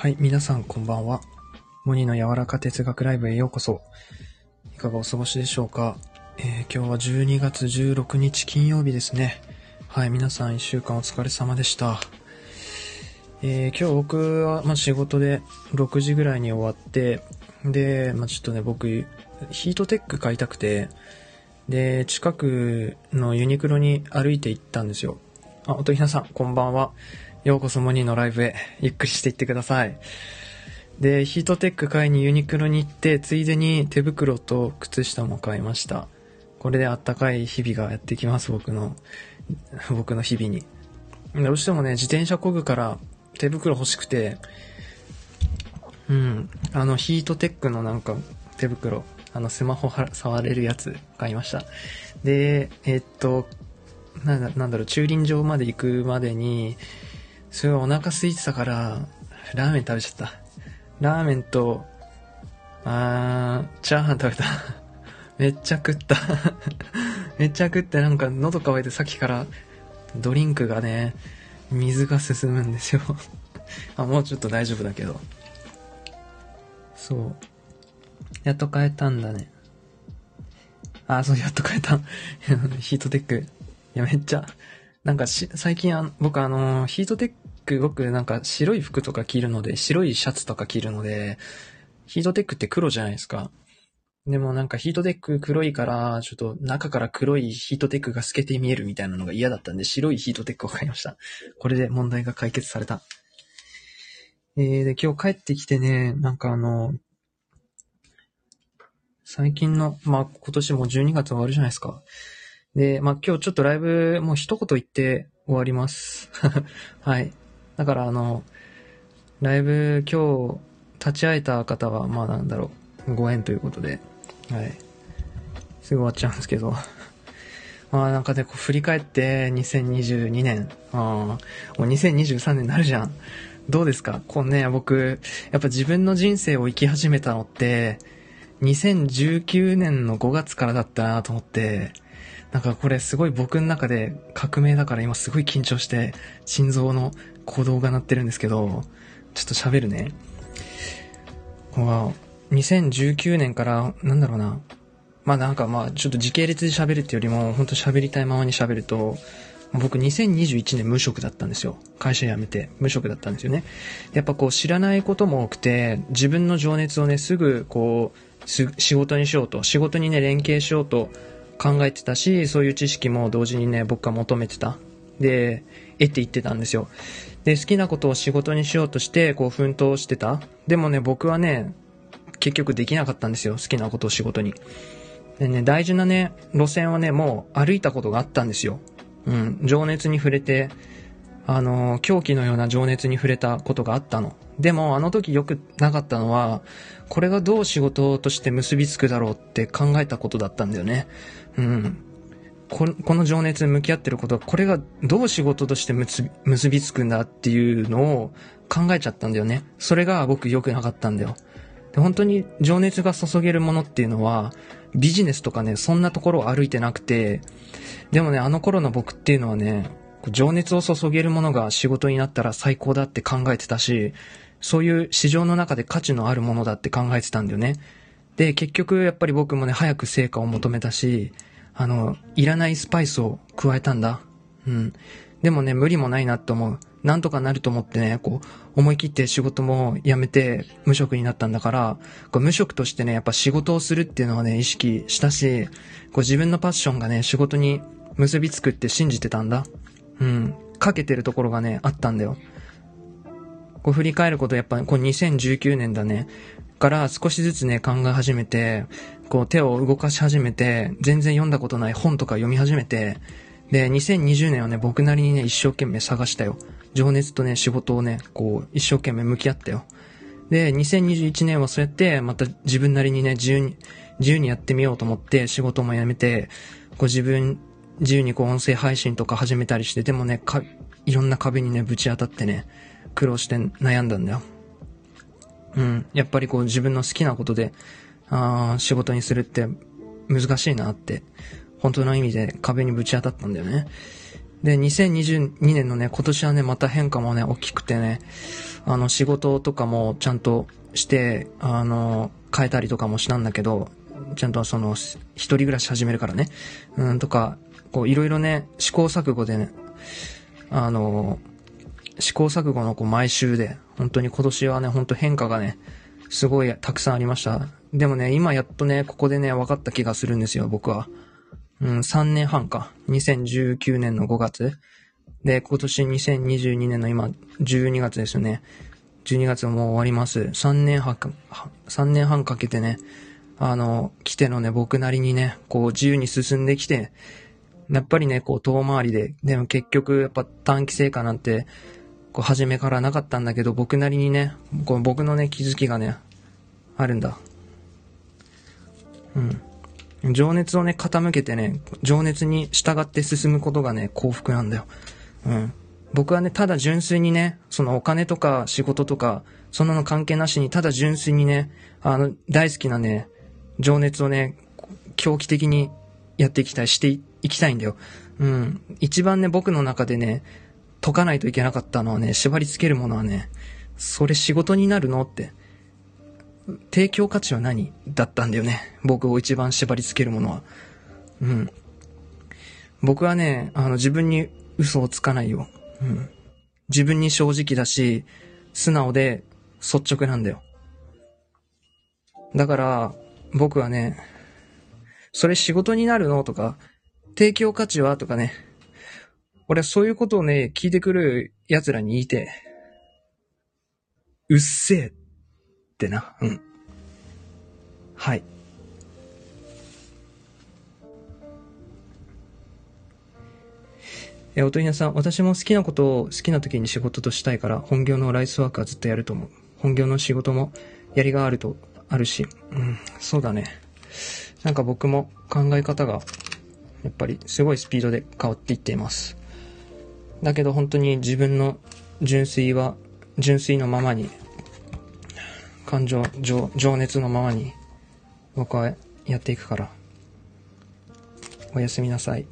はい、皆さんこんばんは。モニの柔らか哲学ライブへようこそ。いかがお過ごしでしょうか、えー今日は12月16日金曜日ですね。はい、皆さん1週間お疲れ様でした。えー今日僕は、まあ、仕事で6時ぐらいに終わって、で、まあ、ちょっとね、僕、ヒートテック買いたくて、で、近くのユニクロに歩いて行ったんですよ。あ、おとひなさん、こんばんは。ようこそモニーのライブへ、ゆっくりしていってください。で、ヒートテック買いにユニクロに行って、ついでに手袋と靴下も買いました。これであったかい日々がやってきます、僕の、僕の日々に。どうしてもね、自転車漕ぐから手袋欲しくて、うん、あの、ヒートテックのなんか手袋、あの、スマホ触れるやつ買いました。で、えっと、なんだなんだろう、駐輪場まで行くまでに、すごいお腹空いてたから、ラーメン食べちゃった。ラーメンと、あー、チャーハン食べた。めっちゃ食った。めっちゃ食ってなんか喉乾いてさっきからドリンクがね、水が進むんですよ。あ、もうちょっと大丈夫だけど。そう。やっと変えたんだね。あ、そう、やっと変えた。ヒートテック。いや、めっちゃ、なんかし、最近あの、僕あの、ヒートテック、僕なんか白い服とか着るので、白いシャツとか着るので、ヒートテックって黒じゃないですか。でもなんかヒートテック黒いから、ちょっと中から黒いヒートテックが透けて見えるみたいなのが嫌だったんで、白いヒートテックを買いました。これで問題が解決された。えー、で、今日帰ってきてね、なんかあの、最近の、まあ、今年も12月終わるじゃないですか。で、まあ、今日ちょっとライブ、もう一言言って終わります。はい。だからあの、ライブ今日立ち会えた方は、まあなんだろう、ご縁ということで、はい。すぐ終わっちゃうんですけど。まあなんかね、こう振り返って2022年、あーもう2023年になるじゃん。どうですか？こうね、僕、やっぱ自分の人生を生き始めたのって、2019年の5月からだったなと思って、なんかこれすごい僕の中で革命だから今すごい緊張して心臓の鼓動が鳴ってるんですけど、ちょっと喋るね。こう2019年から、なんだろうな。まあなんかまあちょっと時系列で喋るっていうよりも、本当喋りたいままに喋ると、僕2021年無職だったんですよ。会社辞めて無職だったんですよね。やっぱこう知らないことも多くて、自分の情熱をね、すぐこう、仕事にしようと、仕事にね、連携しようと考えてたし、そういう知識も同時にね、僕は求めてた。で、得ていってたんですよ。で、好きなことを仕事にしようとして、こう、奮闘してた。でもね、僕はね、結局できなかったんですよ。好きなことを仕事に。でね、大事なね、路線はね、もう歩いたことがあったんですよ。うん、情熱に触れて、あの、狂気のような情熱に触れたことがあったの。でも、あの時良くなかったのは、これがどう仕事として結びつくだろうって考えたことだったんだよね。うん。ここの情熱に向き合ってることは、これがどう仕事として結び結びつくんだっていうのを考えちゃったんだよね。それが僕良くなかったんだよ。で本当に情熱が注げるものっていうのは、ビジネスとかね、そんなところを歩いてなくて、でもね、あの頃の僕っていうのはね、情熱を注げるものが仕事になったら最高だって考えてたし、そういう市場の中で価値のあるものだって考えてたんだよね。で、結局やっぱり僕もね、早く成果を求めたし、あの、いらないスパイスを加えたんだ。うん。でもね、無理もないなって思う。なんとかなると思ってね、こう、思い切って仕事も辞めて無職になったんだから、こう無職としてね、やっぱ仕事をするっていうのはね、意識したし、こう自分のパッションがね、仕事に結びつくって信じてたんだ。うん。かけてるところがね、あったんだよ。こう振り返ることやっぱこう2019年だね。から少しずつね考え始めて、こう手を動かし始めて、全然読んだことない本とか読み始めて、で、2020年はね、僕なりにね、一生懸命探したよ。情熱とね、仕事をね、こう、一生懸命向き合ったよ。で、2021年はそうやって、また自分なりにね、自由に、自由にやってみようと思って、仕事も辞めて、こう自分、自由にこう音声配信とか始めたりして、でもね、か、いろんな壁にね、ぶち当たってね、苦労して悩んだんだよ。うん。やっぱりこう自分の好きなことで、あー仕事にするって難しいなって、本当の意味で壁にぶち当たったんだよね。で、2022年のね、今年はね、また変化もね、大きくてね、あの、仕事とかもちゃんとして、あの、変えたりとかもしたんだけど、ちゃんとその、一人暮らし始めるからね。うん、とか、こう、いろいろね、試行錯誤でね、あの、試行錯誤のこう毎週で、本当に今年はね、本当変化がね、すごいたくさんありました。でもね、今やっとね、ここでね、分かった気がするんですよ、僕は。うん、3年半か。2019年の5月。で、今年2022年の今、12月ですよね。12月もう終わります。3年半か、3年半かけてね、あの、来てのね、僕なりにね、こう自由に進んできて、やっぱりね、こう遠回りで、でも結局やっぱ短期成果なんて、こう初めからなかったんだけど、僕なりにね、こう僕のね、気づきがね、あるんだ。うん。情熱をね、傾けてね、情熱に従って進むことがね、幸福なんだよ。うん。僕はね、ただ純粋にね、そのお金とか仕事とか、そんなの関係なしに、ただ純粋にね、あの、大好きなね、情熱をね、狂気的にやっていきたい、していきたいんだよ。うん。一番ね、僕の中でね、解かないといけなかったのはね、縛り付けるものはね、それ仕事になるのって。提供価値は何だったんだよね。僕を一番縛り付けるものは。うん。僕はね、あの、自分に嘘をつかないよ。うん。自分に正直だし、素直で率直なんだよ。だから、僕はね、それ仕事になるのとか、提供価値はとかね、俺はそういうことをね、聞いてくる奴らにいて、うっせえってな、うん。はい。え、おとりなさん、私も好きなことを好きな時に仕事としたいから、本業のライスワークはずっとやると思う。本業の仕事もやりがあると、あるし、うん、そうだね。なんか僕も考え方が、やっぱりすごいスピードで変わっていっています。だけど本当に自分の純粋は、純粋のままに、感情、情情熱のままに、僕はやっていくから。おやすみなさい。